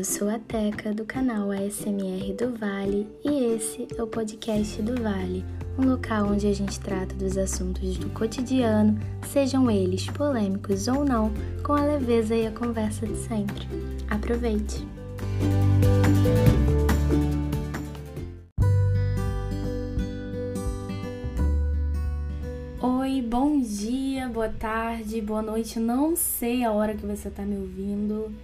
eu sou a Teca do canal ASMR do Vale e esse é o podcast do Vale, um local onde a gente trata dos assuntos do cotidiano, sejam eles polêmicos ou não, com a leveza e a conversa de sempre. Aproveite! Oi, bom dia, boa tarde, boa noite, não sei a hora que você está me ouvindo.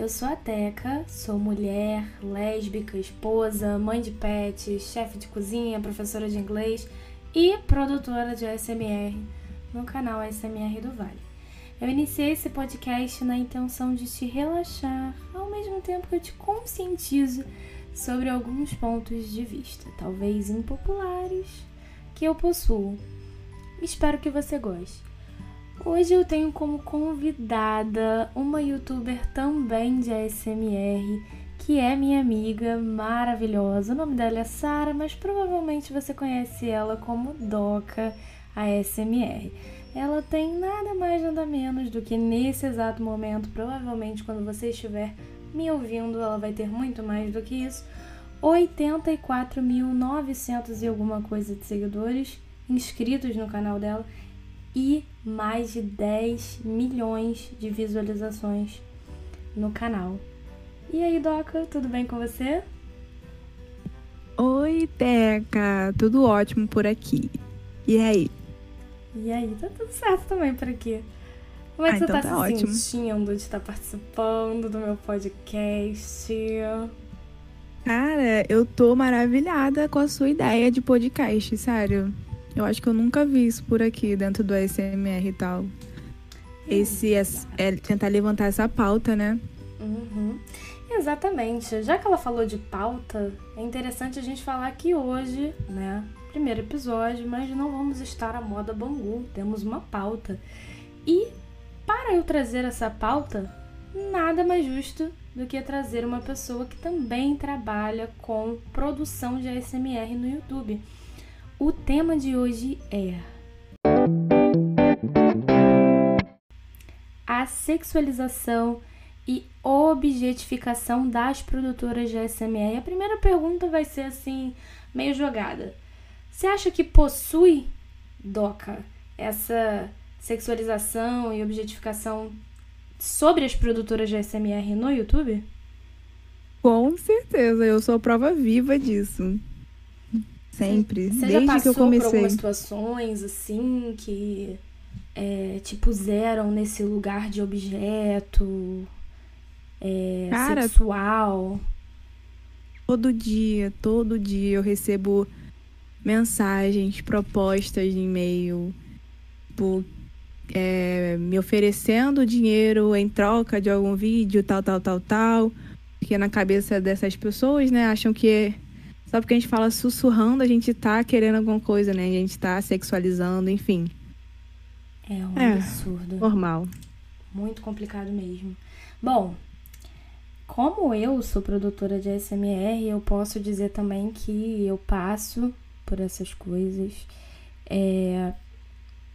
Eu sou a Teca, sou mulher, lésbica, esposa, mãe de pets, chefe de cozinha, professora de inglês e produtora de ASMR no canal ASMR do Vale. Eu iniciei esse podcast na intenção de te relaxar, ao mesmo tempo que eu te conscientizo sobre alguns pontos de vista, talvez impopulares, que eu possuo. Espero que você goste. Hoje eu tenho como convidada uma youtuber também de ASMR, que é minha amiga maravilhosa. O nome dela é Sara, mas provavelmente você conhece ela como Doca ASMR. Ela tem nada mais nada menos do que nesse exato momento, provavelmente quando você estiver me ouvindo, ela vai ter muito mais do que isso. 84.900 e alguma coisa de seguidores inscritos no canal dela e mais de 10 milhões de visualizações no canal. E aí, Doca, tudo bem com você? Oi, Teca, tudo ótimo por aqui. E aí? E aí, tá tudo certo também por aqui. Como é que ah, você então tá, tá se ótimo. sentindo de estar participando do meu podcast? Cara, eu tô maravilhada com a sua ideia de podcast, sério. Eu acho que eu nunca vi isso por aqui, dentro do ASMR e tal. Esse é, é tentar levantar essa pauta, né? Uhum. Exatamente. Já que ela falou de pauta, é interessante a gente falar que hoje, né? Primeiro episódio, mas não vamos estar à moda Bangu. Temos uma pauta. E para eu trazer essa pauta, nada mais justo do que trazer uma pessoa que também trabalha com produção de ASMR no YouTube. O tema de hoje é a sexualização e objetificação das produtoras de ASMR. A primeira pergunta vai ser assim, meio jogada. Você acha que possui, Doca, essa sexualização e objetificação sobre as produtoras de ASMR no YouTube? Com certeza, eu sou prova viva disso. Sempre. Você desde já passou que eu comecei. por algumas situações assim que é, te puseram nesse lugar de objeto é, Cara, sexual? Todo dia, todo dia eu recebo mensagens, propostas de e-mail, por, é, me oferecendo dinheiro em troca de algum vídeo, tal, tal, tal, tal. Porque na cabeça dessas pessoas, né, acham que só porque a gente fala sussurrando, a gente tá querendo alguma coisa, né? A gente tá sexualizando, enfim. É um é, absurdo. Normal. Muito complicado mesmo. Bom, como eu sou produtora de SMR, eu posso dizer também que eu passo por essas coisas. É...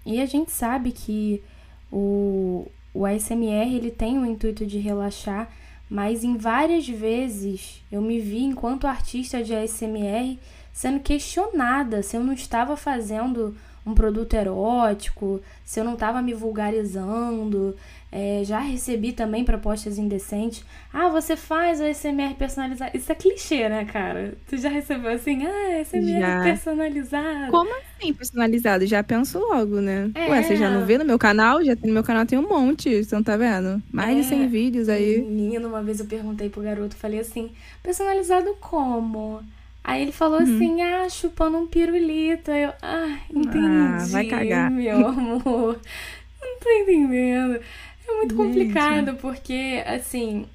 E a gente sabe que o, o ASMR ele tem o intuito de relaxar, mas em várias vezes eu me vi enquanto artista de ASMR sendo questionada se eu não estava fazendo um produto erótico, se eu não estava me vulgarizando. É, já recebi também propostas indecentes. Ah, você faz o ASMR personalizado. Isso é clichê, né, cara? Tu já recebeu assim, ah, ASMR já. personalizado. Como assim personalizado? Já penso logo, né? É. Ué, você já não vê no meu canal? Já no meu canal tem um monte, você não tá vendo? Mais é. de 100 vídeos aí. Menino, uma vez eu perguntei pro garoto, falei assim, personalizado como? Aí ele falou uhum. assim, ah, chupando um pirulito. Aí eu, ah, entendi. Ah, vai cagar. Meu amor. Não tô entendendo. É muito Gente. complicado, porque, assim,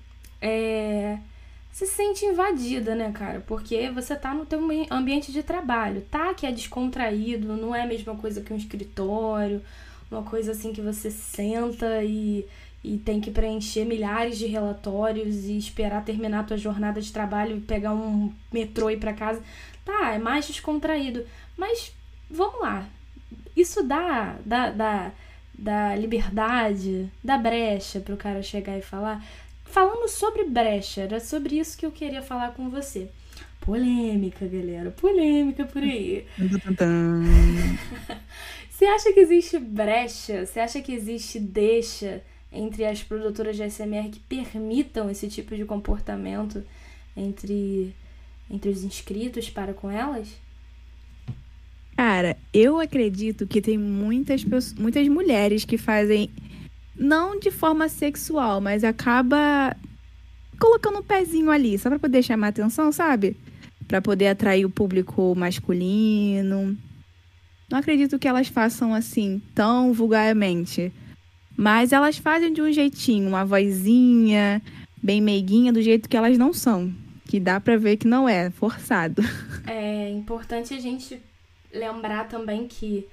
é... Se sente invadida, né, cara? Porque você tá no teu ambiente de trabalho, tá? Que é descontraído, não é a mesma coisa que um escritório, uma coisa assim que você senta e e tem que preencher milhares de relatórios e esperar terminar a tua jornada de trabalho e pegar um metrô e ir para casa. Tá, é mais descontraído. Mas vamos lá. Isso dá, dá, dá, dá liberdade, dá brecha pro cara chegar e falar. falando sobre brecha, era sobre isso que eu queria falar com você. Polêmica, galera, polêmica por aí. Você acha que existe brecha? Você acha que existe deixa entre as produtoras de SMR que permitam esse tipo de comportamento entre, entre os inscritos para com elas? Cara, eu acredito que tem muitas, muitas mulheres que fazem, não de forma sexual, mas acaba colocando um pezinho ali, só pra poder chamar atenção, sabe? Pra poder atrair o público masculino. Não acredito que elas façam assim, tão vulgarmente. Mas elas fazem de um jeitinho, uma vozinha, bem meiguinha, do jeito que elas não são. Que dá pra ver que não é forçado. É importante a gente lembrar também que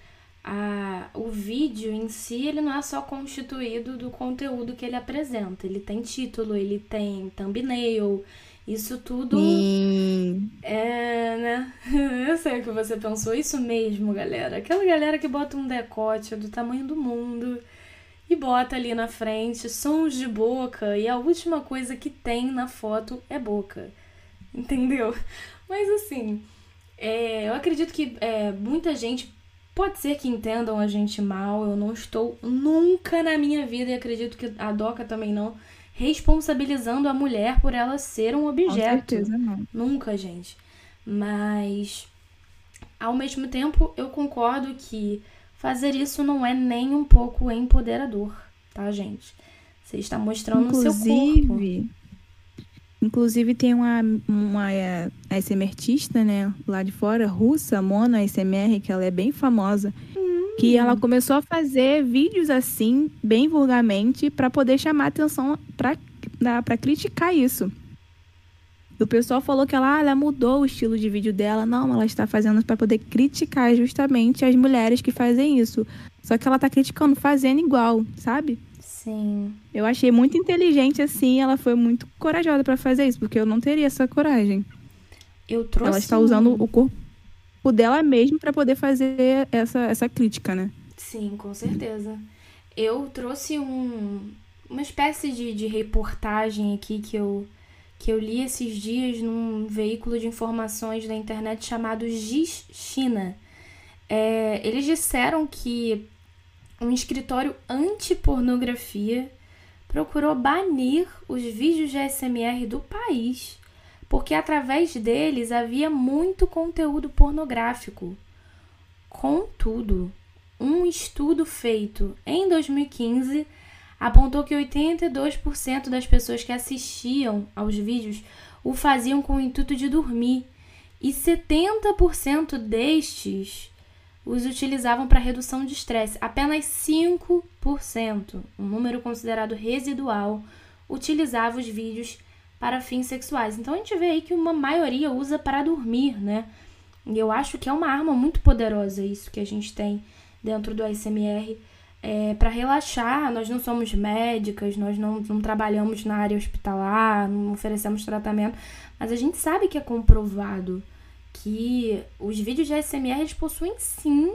a, o vídeo em si ele não é só constituído do conteúdo que ele apresenta. Ele tem título, ele tem thumbnail, isso tudo Sim. é, né? Eu sei o que você pensou. Isso mesmo, galera. Aquela galera que bota um decote do tamanho do mundo e bota ali na frente sons de boca e a última coisa que tem na foto é boca. Entendeu? Mas assim, é, eu acredito que é, muita gente pode ser que entendam a gente mal. Eu não estou nunca na minha vida, e acredito que a Doca também não responsabilizando a mulher por ela ser um objeto. Com certeza não. Nunca, gente. Mas ao mesmo tempo, eu concordo que fazer isso não é nem um pouco empoderador, tá, gente? Você está mostrando inclusive, o seu corpo. Inclusive tem uma, uma é, ASMR artista, né, lá de fora, russa, Mona ASMR, que ela é bem famosa. Hum. Que ela começou a fazer vídeos assim, bem vulgarmente, para poder chamar atenção para criticar isso. O pessoal falou que ela, ah, ela mudou o estilo de vídeo dela. Não, ela está fazendo para poder criticar justamente as mulheres que fazem isso. Só que ela tá criticando fazendo igual, sabe? Sim. Eu achei muito inteligente assim, ela foi muito corajosa para fazer isso, porque eu não teria essa coragem. Eu trouxe Ela está usando o corpo dela mesmo para poder fazer essa, essa crítica, né? Sim, com certeza. Eu trouxe um, uma espécie de, de reportagem aqui que eu, que eu li esses dias num veículo de informações da internet chamado Giz China. É, eles disseram que um escritório anti-pornografia procurou banir os vídeos de SMR do país porque através deles havia muito conteúdo pornográfico. Contudo, um estudo feito em 2015 apontou que 82% das pessoas que assistiam aos vídeos o faziam com o intuito de dormir e 70% destes os utilizavam para redução de estresse. Apenas 5%, um número considerado residual, utilizava os vídeos para fins sexuais. Então a gente vê aí que uma maioria usa para dormir, né? E eu acho que é uma arma muito poderosa isso que a gente tem dentro do ASMR é, para relaxar. Nós não somos médicas, nós não, não trabalhamos na área hospitalar, não oferecemos tratamento, mas a gente sabe que é comprovado que os vídeos de ASMR eles possuem sim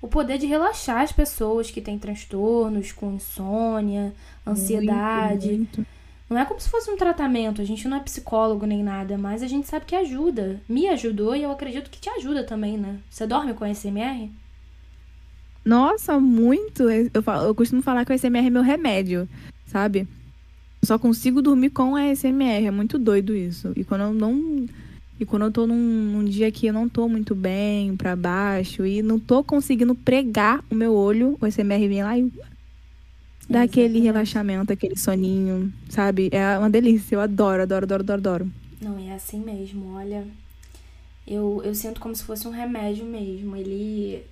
o poder de relaxar as pessoas que têm transtornos com insônia, ansiedade. Muito, muito. Não é como se fosse um tratamento, a gente não é psicólogo nem nada, mas a gente sabe que ajuda. Me ajudou e eu acredito que te ajuda também, né? Você dorme com SMR? Nossa, muito. Eu, falo, eu costumo falar que o SMR é meu remédio, sabe? Eu só consigo dormir com a SMR, é muito doido isso. E quando eu não. E quando eu tô num, num dia que eu não tô muito bem, para baixo, e não tô conseguindo pregar o meu olho, o SMR vem lá e Dá aquele relaxamento, aquele soninho, sabe? É uma delícia. Eu adoro, adoro, adoro, adoro, adoro. Não, é assim mesmo. Olha, eu, eu sinto como se fosse um remédio mesmo. Ele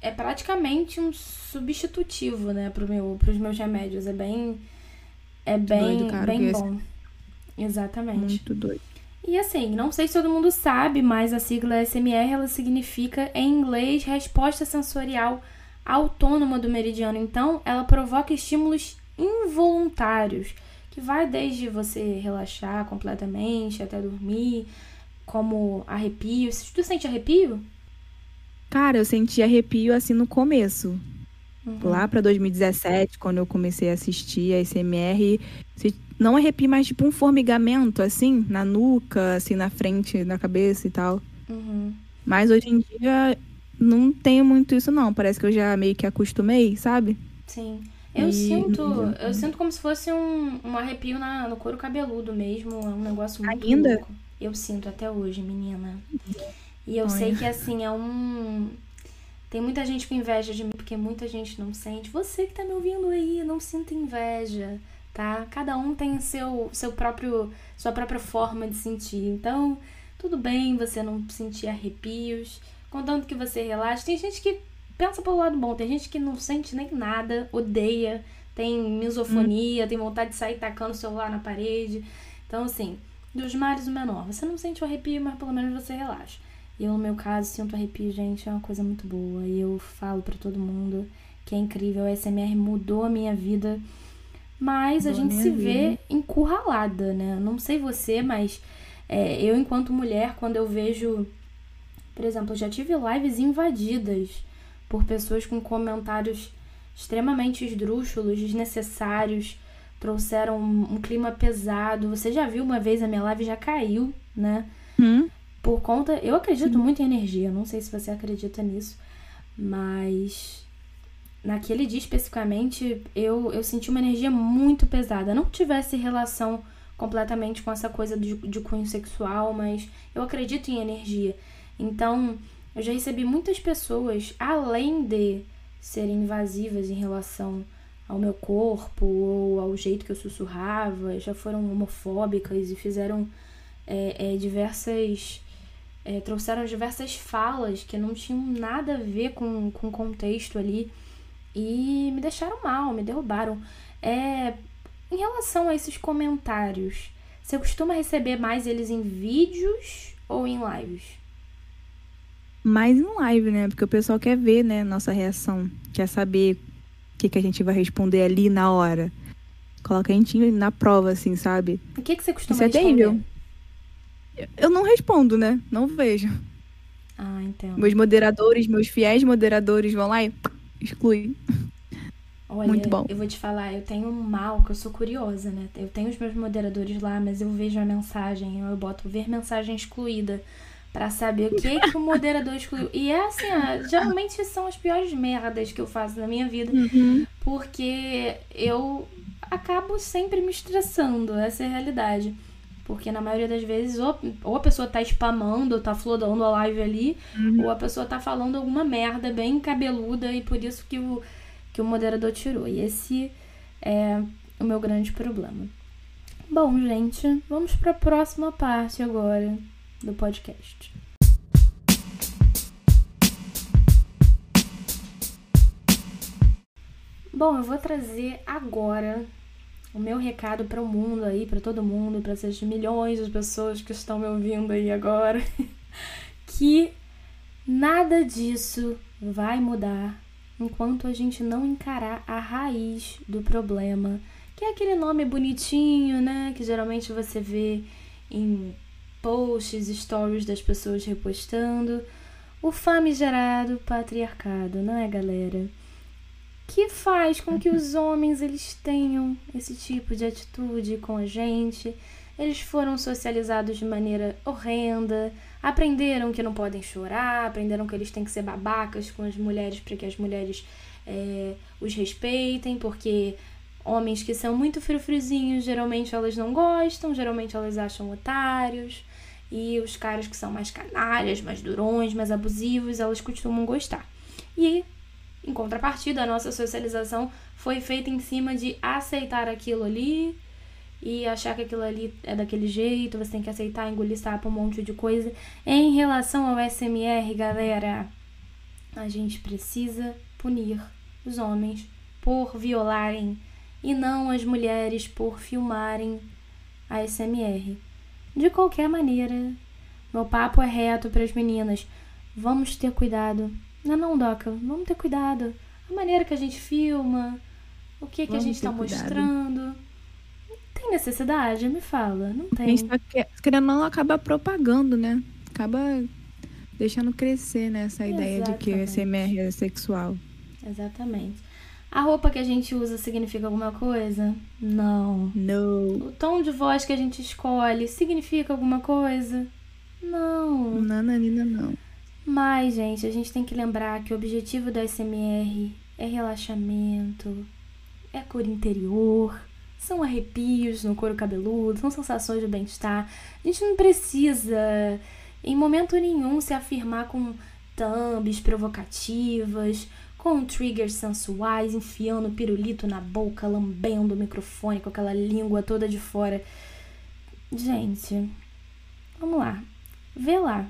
é praticamente um substitutivo, né, pro meu, pros meus remédios. É bem. É bem, doido, cara, bem bom. Exatamente. Muito doido. E assim, não sei se todo mundo sabe, mas a sigla SMR ela significa em inglês resposta sensorial autônoma do meridiano. Então, ela provoca estímulos involuntários, que vai desde você relaxar completamente até dormir, como arrepio. Tu sente arrepio? Cara, eu senti arrepio assim no começo. Uhum. Lá pra 2017, quando eu comecei a assistir a SMR, não arrepia mais tipo um formigamento, assim, na nuca, assim, na frente, na cabeça e tal. Uhum. Mas hoje em dia não tenho muito isso, não. Parece que eu já meio que acostumei, sabe? Sim. Eu e... sinto, eu sinto como se fosse um, um arrepio na, no couro cabeludo mesmo. É um negócio muito Ainda? louco. Eu sinto até hoje, menina. E eu Olha. sei que assim, é um. Tem muita gente com inveja de mim, porque muita gente não sente. Você que tá me ouvindo aí, não sinta inveja, tá? Cada um tem seu, seu próprio, sua própria forma de sentir. Então, tudo bem você não sentir arrepios, contanto que você relaxe. Tem gente que pensa pelo lado bom, tem gente que não sente nem nada, odeia, tem misofonia, hum. tem vontade de sair tacando o celular na parede. Então, assim, dos males o menor. Você não sente o arrepio, mas pelo menos você relaxa. Eu, no meu caso, sinto arrepio, gente, é uma coisa muito boa. E eu falo para todo mundo que é incrível. O SMR mudou a minha vida. Mas a gente se vida. vê encurralada, né? Não sei você, mas é, eu, enquanto mulher, quando eu vejo. Por exemplo, eu já tive lives invadidas por pessoas com comentários extremamente esdrúxulos, desnecessários, trouxeram um, um clima pesado. Você já viu uma vez a minha live já caiu, né? Hum? Por conta. Eu acredito muito em energia, não sei se você acredita nisso, mas naquele dia especificamente eu, eu senti uma energia muito pesada. Não tivesse relação completamente com essa coisa de, de cunho sexual, mas eu acredito em energia. Então, eu já recebi muitas pessoas, além de serem invasivas em relação ao meu corpo ou ao jeito que eu sussurrava, já foram homofóbicas e fizeram é, é, diversas é, trouxeram diversas falas que não tinham nada a ver com, com o contexto ali e me deixaram mal, me derrubaram. É, em relação a esses comentários, você costuma receber mais eles em vídeos ou em lives? Mais em live, né? Porque o pessoal quer ver, né, nossa reação, quer saber o que, que a gente vai responder ali na hora. Coloca a gente na prova, assim, sabe? O que, que você costuma Isso é responder? terrível. Eu não respondo, né? Não vejo. Ah, entendo. Meus moderadores, meus fiéis moderadores vão lá e excluem. Olha, Muito bom. eu vou te falar, eu tenho um mal que eu sou curiosa, né? Eu tenho os meus moderadores lá, mas eu vejo a mensagem, eu boto ver mensagem excluída para saber o que que o moderador excluiu. E é assim, ó, geralmente são as piores merdas que eu faço na minha vida, uhum. porque eu acabo sempre me estressando, essa é a realidade. Porque na maioria das vezes, ou, ou a pessoa tá spamando, ou tá flodando a live ali, uhum. ou a pessoa tá falando alguma merda bem cabeluda e por isso que o, que o moderador tirou. E esse é o meu grande problema. Bom, gente, vamos para a próxima parte agora do podcast. Bom, eu vou trazer agora o meu recado para o mundo aí, para todo mundo, para essas milhões de pessoas que estão me ouvindo aí agora, que nada disso vai mudar enquanto a gente não encarar a raiz do problema, que é aquele nome bonitinho, né, que geralmente você vê em posts, stories das pessoas repostando, o famigerado patriarcado, não é, galera? Que faz com que os homens eles tenham esse tipo de atitude com a gente. Eles foram socializados de maneira horrenda, aprenderam que não podem chorar, aprenderam que eles têm que ser babacas com as mulheres para que as mulheres é, os respeitem, porque homens que são muito frufruzinhos, geralmente elas não gostam, geralmente elas acham otários. E os caras que são mais canalhas, mais durões, mais abusivos, elas costumam gostar. E em contrapartida, a nossa socialização foi feita em cima de aceitar aquilo ali e achar que aquilo ali é daquele jeito, você tem que aceitar, engolir sapo, um monte de coisa. Em relação ao SMR, galera, a gente precisa punir os homens por violarem e não as mulheres por filmarem a SMR. De qualquer maneira, meu papo é reto para as meninas. Vamos ter cuidado não, não, Doca, vamos ter cuidado. A maneira que a gente filma, o que, que a gente está mostrando. Não tem necessidade? Me fala. Não tem. A gente tá querendo não acaba propagando, né? Acaba deixando crescer né, essa ideia de que o SMR é sexual. Exatamente. A roupa que a gente usa significa alguma coisa? Não. Não. O tom de voz que a gente escolhe significa alguma coisa? Não. Nananina, não. Mas, gente, a gente tem que lembrar que o objetivo do SMR é relaxamento, é cor interior, são arrepios no couro cabeludo, são sensações de bem-estar. A gente não precisa, em momento nenhum, se afirmar com thumbs provocativas, com triggers sensuais, enfiando pirulito na boca, lambendo o microfone com aquela língua toda de fora. Gente, vamos lá. Vê lá.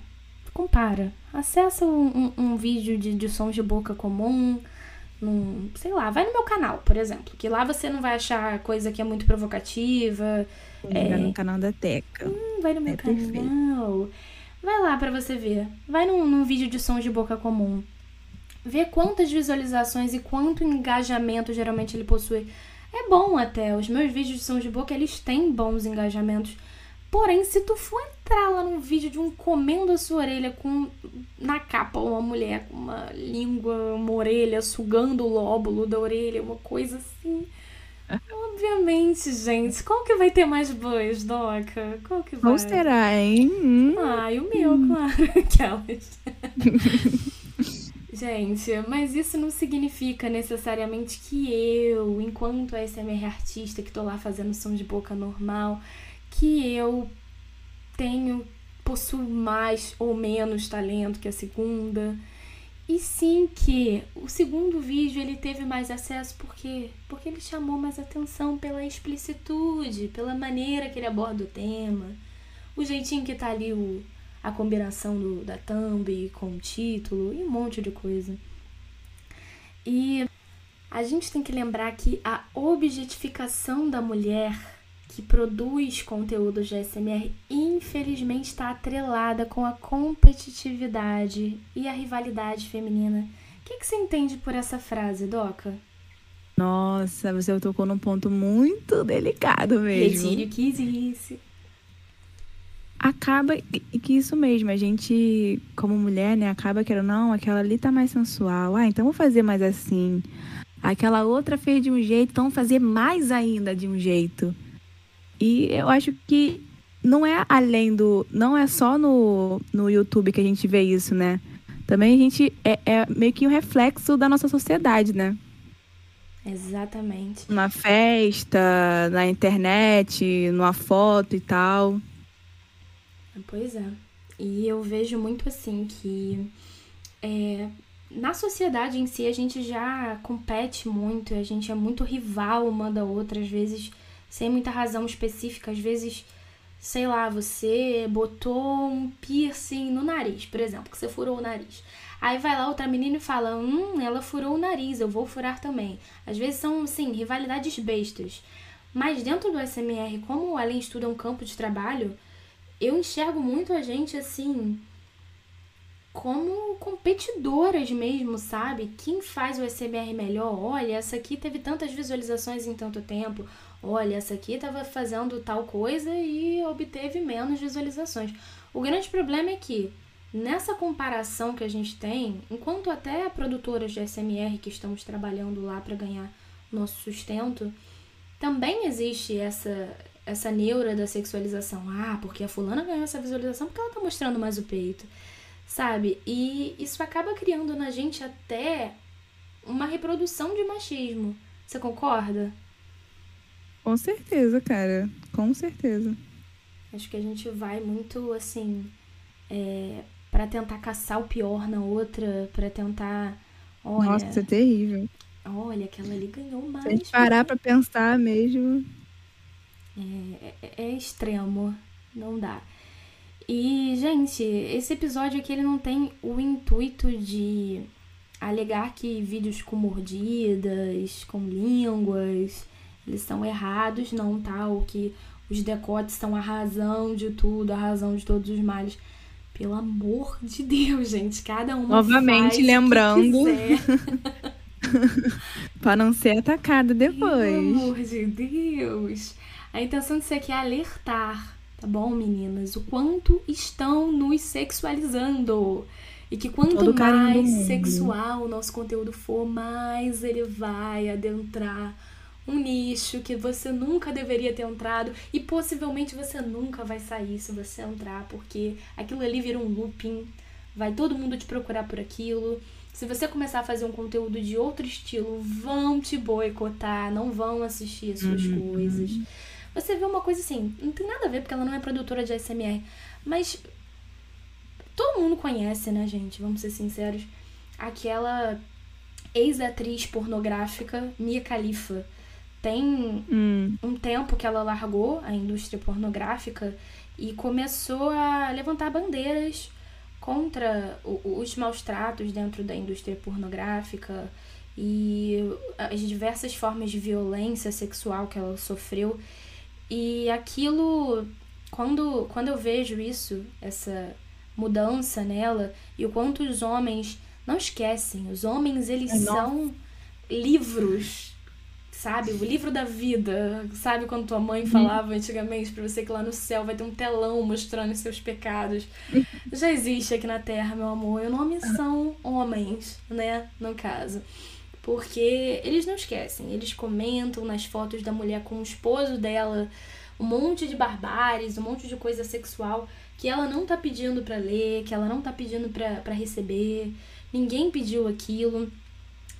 Compara. Acessa um, um, um vídeo de, de sons de boca comum. Num, sei lá, vai no meu canal, por exemplo. Que lá você não vai achar coisa que é muito provocativa. Vai é... no canal da Teca. Hum, vai no meu É canal. perfeito. Vai lá pra você ver. Vai num, num vídeo de sons de boca comum. Vê quantas visualizações e quanto engajamento geralmente ele possui. É bom até. Os meus vídeos de sons de boca, eles têm bons engajamentos. Porém, se tu for entrar lá num vídeo de um comendo a sua orelha com na capa uma mulher com uma língua, uma orelha sugando o lóbulo da orelha, uma coisa assim. Obviamente, gente. Qual que vai ter mais buzz, Doca? Qual que vai? Qual será, hein? Hum. Ah, e o meu, claro. Aquelas. Gente, mas isso não significa necessariamente que eu, enquanto ASMR artista que tô lá fazendo som de boca normal, que eu tenho, possuo mais ou menos talento que a segunda. E sim que o segundo vídeo ele teve mais acesso por quê? Porque ele chamou mais atenção pela explicitude, pela maneira que ele aborda o tema, o jeitinho que tá ali o, a combinação do, da thumb com o título e um monte de coisa. E a gente tem que lembrar que a objetificação da mulher que produz conteúdo de ASMR, infelizmente está atrelada com a competitividade e a rivalidade feminina. O que, que você entende por essa frase, Doca? Nossa, você tocou num ponto muito delicado mesmo. Retire o que disse. Acaba que que isso mesmo, a gente, como mulher, né, acaba que não, aquela ali tá mais sensual. Ah, então vou fazer mais assim. Aquela outra fez de um jeito, então vou fazer mais ainda de um jeito. E eu acho que não é além do. Não é só no, no YouTube que a gente vê isso, né? Também a gente. É, é meio que um reflexo da nossa sociedade, né? Exatamente. Numa festa, na internet, numa foto e tal. Pois é. E eu vejo muito assim que é, na sociedade em si a gente já compete muito, a gente é muito rival uma da outra, às vezes sem muita razão específica, às vezes, sei lá, você botou um piercing no nariz, por exemplo, que você furou o nariz. Aí vai lá outra menina e fala: Hum, ela furou o nariz, eu vou furar também. Às vezes são, sim, rivalidades bestas. Mas dentro do SMR, como o Estudo é um campo de trabalho, eu enxergo muito a gente assim como competidoras mesmo, sabe? Quem faz o SMR melhor? Olha, essa aqui teve tantas visualizações em tanto tempo. Olha, essa aqui estava fazendo tal coisa e obteve menos visualizações. O grande problema é que nessa comparação que a gente tem, enquanto até produtoras de SMR que estamos trabalhando lá para ganhar nosso sustento, também existe essa essa neura da sexualização. Ah, porque a fulana ganhou essa visualização porque ela tá mostrando mais o peito, sabe? E isso acaba criando na gente até uma reprodução de machismo. Você concorda? Com certeza, cara. Com certeza. Acho que a gente vai muito assim é, para tentar caçar o pior na outra, para tentar, olha, Nossa, é terrível. olha, aquela ali ganhou mais. Se a gente parar pra pensar mesmo. É, é- é extremo, não dá. E, gente, esse episódio aqui ele não tem o intuito de alegar que vídeos com mordidas, com línguas, eles são errados, não, tá? Ou que os decotes são a razão de tudo, a razão de todos os males. Pelo amor de Deus, gente, cada uma Novamente lembrando. Pra não ser atacada Pelo depois. amor de Deus. A intenção disso aqui é alertar, tá bom, meninas? O quanto estão nos sexualizando. E que quanto mais sexual o nosso conteúdo for, mais ele vai adentrar um nicho que você nunca deveria ter entrado e possivelmente você nunca vai sair se você entrar, porque aquilo ali vira um looping, vai todo mundo te procurar por aquilo. Se você começar a fazer um conteúdo de outro estilo, vão te boicotar, não vão assistir as suas uhum. coisas. Você vê uma coisa assim, não tem nada a ver porque ela não é produtora de ASMR, mas todo mundo conhece, né, gente? Vamos ser sinceros. Aquela ex-atriz pornográfica Mia Khalifa tem hum. um tempo que ela largou a indústria pornográfica e começou a levantar bandeiras contra os maus tratos dentro da indústria pornográfica e as diversas formas de violência sexual que ela sofreu. E aquilo, quando, quando eu vejo isso, essa mudança nela, e o quanto os homens não esquecem, os homens eles é são livros sabe? O livro da vida. Sabe quando tua mãe falava antigamente pra você que lá no céu vai ter um telão mostrando os seus pecados? Já existe aqui na Terra, meu amor. E o nome são homens, né? No caso. Porque eles não esquecem, eles comentam nas fotos da mulher com o esposo dela um monte de barbáries, um monte de coisa sexual que ela não tá pedindo para ler, que ela não tá pedindo para receber. Ninguém pediu aquilo.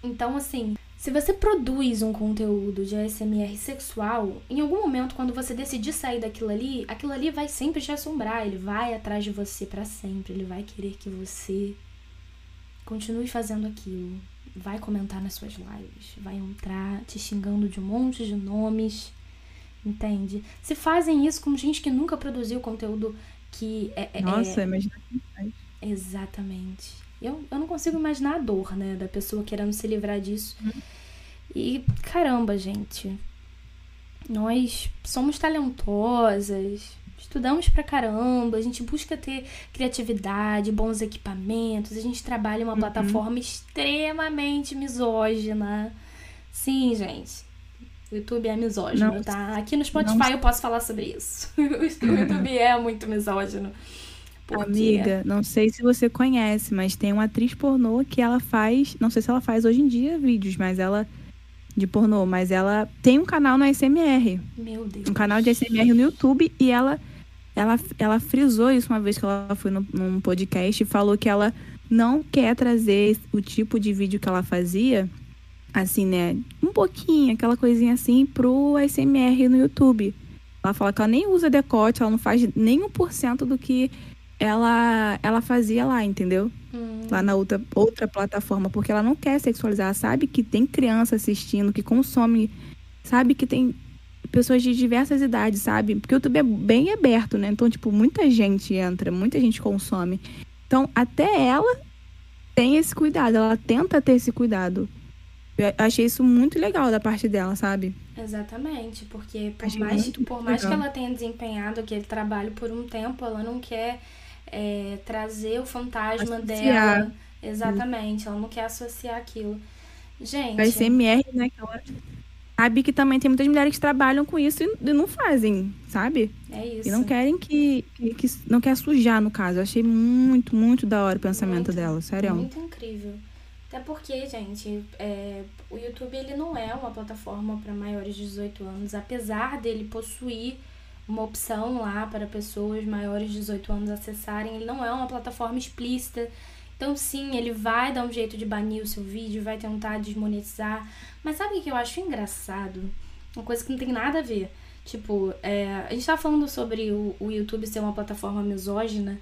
Então, assim, se você produz um conteúdo de ASMR sexual, em algum momento, quando você decidir sair daquilo ali, aquilo ali vai sempre te assombrar, ele vai atrás de você para sempre, ele vai querer que você continue fazendo aquilo, vai comentar nas suas lives, vai entrar te xingando de um monte de nomes, entende? Se fazem isso com gente que nunca produziu conteúdo que é. é Nossa, é... imagina. Exatamente. Eu, eu não consigo imaginar a dor, né, da pessoa querendo se livrar disso. Uhum. E caramba, gente. Nós somos talentosas, estudamos pra caramba, a gente busca ter criatividade, bons equipamentos, a gente trabalha em uma uhum. plataforma extremamente misógina. Sim, gente. O YouTube é misógino, não, tá? Aqui no Spotify não... eu posso falar sobre isso. o YouTube é muito misógino. Porque... Amiga, não sei se você conhece, mas tem uma atriz pornô que ela faz. Não sei se ela faz hoje em dia vídeos, mas ela. De pornô, mas ela tem um canal no SMR. Meu Deus. Um canal de SMR no YouTube e ela. Ela, ela frisou isso uma vez que ela foi no, num podcast e falou que ela não quer trazer o tipo de vídeo que ela fazia, assim, né? Um pouquinho, aquela coisinha assim, pro SMR no YouTube. Ela fala que ela nem usa decote, ela não faz nem um por cento do que ela, ela fazia lá, entendeu? Hum. Lá na outra, outra plataforma, porque ela não quer sexualizar, sabe que tem criança assistindo, que consome, sabe que tem pessoas de diversas idades, sabe? Porque o YouTube é bem aberto, né? Então, tipo, muita gente entra, muita gente consome. Então, até ela tem esse cuidado, ela tenta ter esse cuidado. Eu achei isso muito legal da parte dela, sabe? Exatamente, porque por achei mais, por mais que ela tenha desempenhado aquele trabalho por um tempo, ela não quer é, trazer o fantasma associar. dela. Exatamente, ela não quer associar aquilo. Gente. A SMR, né? Que ela sabe que também tem muitas mulheres que trabalham com isso e não fazem, sabe? É isso. E não querem que, que, que não quer sujar, no caso. Eu achei muito, muito da hora o pensamento muito, dela, sério. Muito incrível. Até porque, gente, é, o YouTube ele não é uma plataforma para maiores de 18 anos, apesar dele possuir uma opção lá para pessoas maiores de 18 anos acessarem. Ele não é uma plataforma explícita. Então, sim, ele vai dar um jeito de banir o seu vídeo, vai tentar desmonetizar. Mas sabe o que eu acho engraçado? Uma coisa que não tem nada a ver. Tipo, é, a gente tá falando sobre o, o YouTube ser uma plataforma misógina,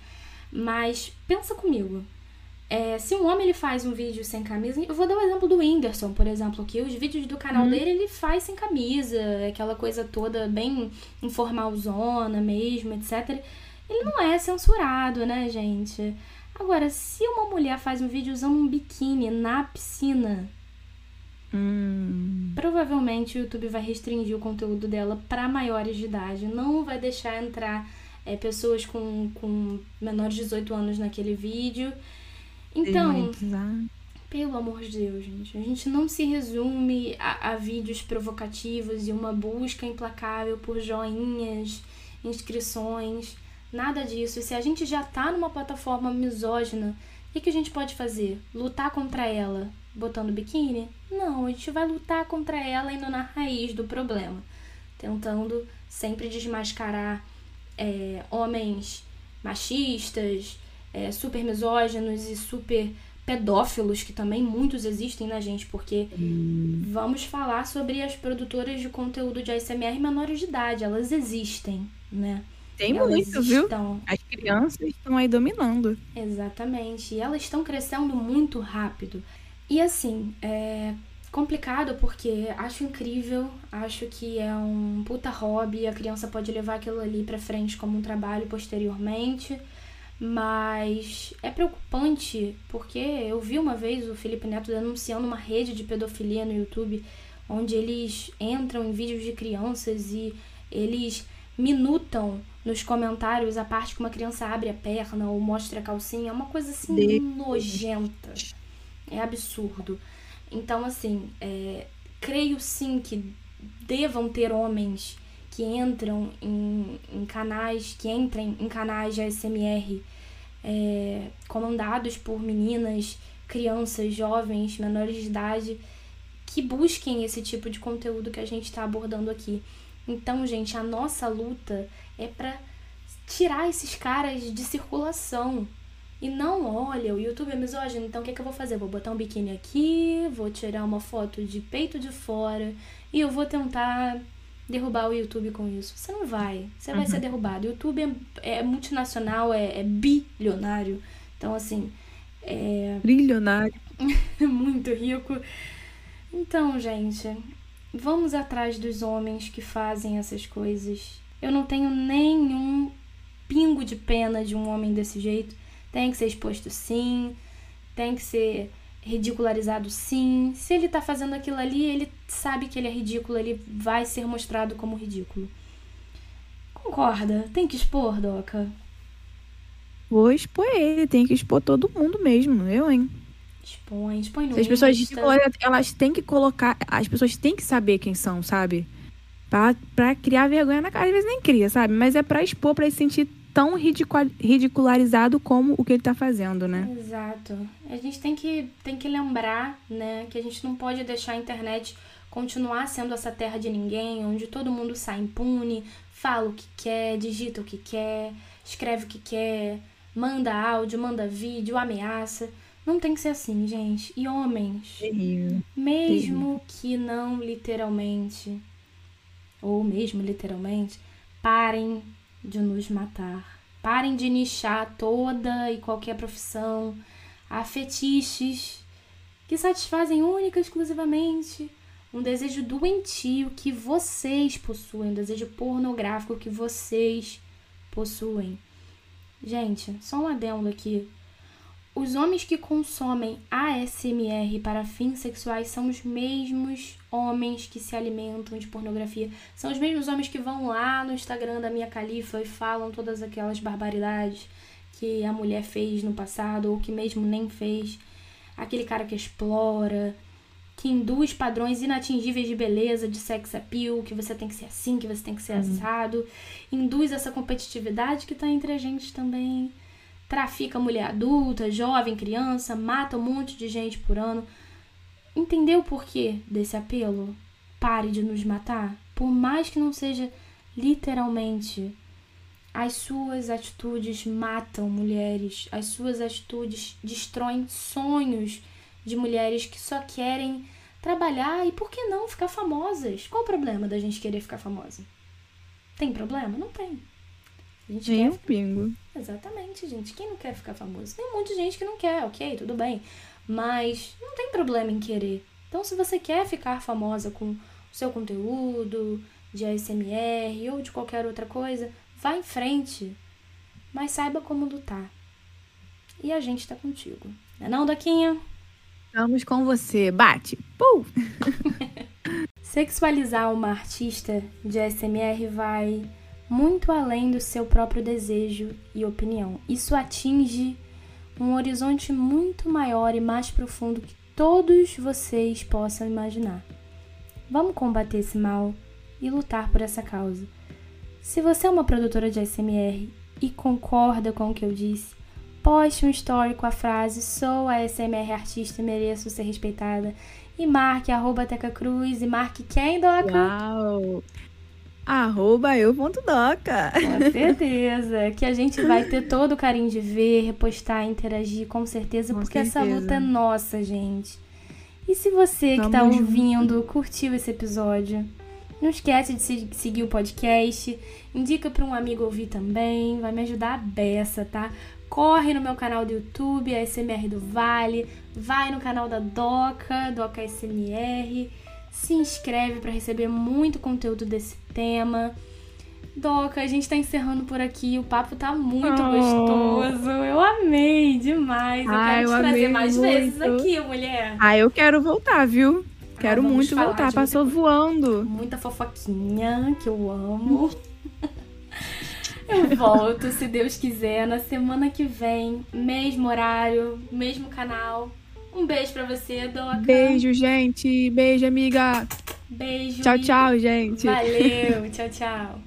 mas pensa comigo. É, se um homem ele faz um vídeo sem camisa, eu vou dar o exemplo do Whindersson, por exemplo, que os vídeos do canal uhum. dele ele faz sem camisa, aquela coisa toda bem informalzona mesmo, etc. Ele não é censurado, né, gente? Agora, se uma mulher faz um vídeo usando um biquíni na piscina, hum. provavelmente o YouTube vai restringir o conteúdo dela para maiores de idade, não vai deixar entrar é, pessoas com, com menores de 18 anos naquele vídeo. Então, pelo amor de Deus, gente, a gente não se resume a, a vídeos provocativos e uma busca implacável por joinhas, inscrições, nada disso. E se a gente já tá numa plataforma misógina O que a gente pode fazer? Lutar contra ela botando biquíni? Não, a gente vai lutar contra ela indo na raiz do problema, tentando sempre desmascarar é, homens machistas, é, super misóginos e super pedófilos, que também muitos existem na gente, porque vamos falar sobre as produtoras de conteúdo de ASMR menores de idade, elas existem, né? Tem elas muito, viu? As crianças estão aí dominando. Exatamente. E elas estão crescendo muito rápido. E assim, é complicado porque acho incrível, acho que é um puta hobby, a criança pode levar aquilo ali pra frente como um trabalho posteriormente. Mas é preocupante porque eu vi uma vez o Felipe Neto denunciando uma rede de pedofilia no YouTube, onde eles entram em vídeos de crianças e eles minutam nos comentários a parte que uma criança abre a perna ou mostra a calcinha. É uma coisa assim Deus. nojenta. É absurdo. Então, assim, é, creio sim que devam ter homens que entram em, em canais, que entrem em canais de ASMR é, comandados por meninas, crianças, jovens, menores de idade, que busquem esse tipo de conteúdo que a gente está abordando aqui. Então, gente, a nossa luta é para tirar esses caras de circulação. E não, olha, o YouTube é misógino, então o que, é que eu vou fazer? Vou botar um biquíni aqui, vou tirar uma foto de peito de fora e eu vou tentar derrubar o YouTube com isso. Você não vai. Você uhum. vai ser uhum. derrubado. O YouTube é, é multinacional, é, é, bilionário. Então, assim. É. Trilionário. muito rico. Então, gente, vamos atrás dos homens que fazem essas coisas. Eu não tenho nenhum pingo de pena de um homem desse jeito. Tem que ser exposto sim. Tem que ser ridicularizado sim. Se ele tá fazendo aquilo ali, ele sabe que ele é ridículo, ele vai ser mostrado como ridículo. Concorda? Tem que expor, Doca? Vou expor ele, tem que expor todo mundo mesmo, eu, hein? Expõe, expõe no As pessoas elas têm que colocar, as pessoas têm que saber quem são, sabe? Pra, pra criar vergonha na cara, às vezes nem cria, sabe? Mas é pra expor, pra se sentir tão ridicularizado como o que ele está fazendo, né? Exato. A gente tem que, tem que lembrar, né, que a gente não pode deixar a internet continuar sendo essa terra de ninguém, onde todo mundo sai impune, fala o que quer, digita o que quer, escreve o que quer, manda áudio, manda vídeo, ameaça. Não tem que ser assim, gente. E homens, Terrível. mesmo Terrível. que não literalmente, ou mesmo literalmente, parem de nos matar. Parem de nichar toda e qualquer profissão a fetiches que satisfazem única e exclusivamente um desejo doentio que vocês possuem, um desejo pornográfico que vocês possuem. Gente, só um adendo aqui. Os homens que consomem ASMR para fins sexuais são os mesmos homens que se alimentam de pornografia. São os mesmos homens que vão lá no Instagram da minha califa e falam todas aquelas barbaridades que a mulher fez no passado ou que mesmo nem fez. Aquele cara que explora, que induz padrões inatingíveis de beleza, de sex appeal, que você tem que ser assim, que você tem que ser uhum. assado. Induz essa competitividade que tá entre a gente também trafica mulher adulta, jovem, criança, mata um monte de gente por ano. Entendeu o porquê desse apelo? Pare de nos matar. Por mais que não seja literalmente, as suas atitudes matam mulheres, as suas atitudes destroem sonhos de mulheres que só querem trabalhar e por que não ficar famosas? Qual o problema da gente querer ficar famosa? Tem problema? Não tem. Nem um pingo. Exatamente, gente. Quem não quer ficar famoso? Tem um monte de gente que não quer, ok, tudo bem. Mas não tem problema em querer. Então, se você quer ficar famosa com o seu conteúdo de ASMR ou de qualquer outra coisa, vá em frente. Mas saiba como lutar. E a gente tá contigo. Não é não, Daquinha? Estamos com você. Bate. Pum! Sexualizar uma artista de ASMR vai muito além do seu próprio desejo e opinião. Isso atinge um horizonte muito maior e mais profundo que todos vocês possam imaginar. Vamos combater esse mal e lutar por essa causa. Se você é uma produtora de SMR e concorda com o que eu disse, Poste um story com a frase Sou a SMR artista e mereço ser respeitada. E marque arroba Teca Cruz e marque quem, Doca? Uau! Arroba eu.doca. Com certeza. Que a gente vai ter todo o carinho de ver, repostar, interagir, com certeza, com porque certeza. essa luta é nossa, gente. E se você que está ouvindo curtiu esse episódio, não esquece de seguir o podcast, indica para um amigo ouvir também, vai me ajudar a beça, tá? Corre no meu canal do YouTube, a SMR do Vale, vai no canal da Doca, Doca SMR, se inscreve para receber muito conteúdo desse tema. Doca, a gente tá encerrando por aqui. O papo tá muito oh. gostoso. Eu amei demais. Eu Ai, quero te trazer mais muito. vezes aqui, mulher. Ah, eu quero voltar, viu? Quero ah, muito voltar. Passou voando. Muita fofoquinha, que eu amo. eu volto, se Deus quiser, na semana que vem. Mesmo horário, mesmo canal. Um beijo pra você, Doca. Beijo, gente. Beijo, amiga. Beijo. Tchau, tchau, gente. Valeu. tchau, tchau.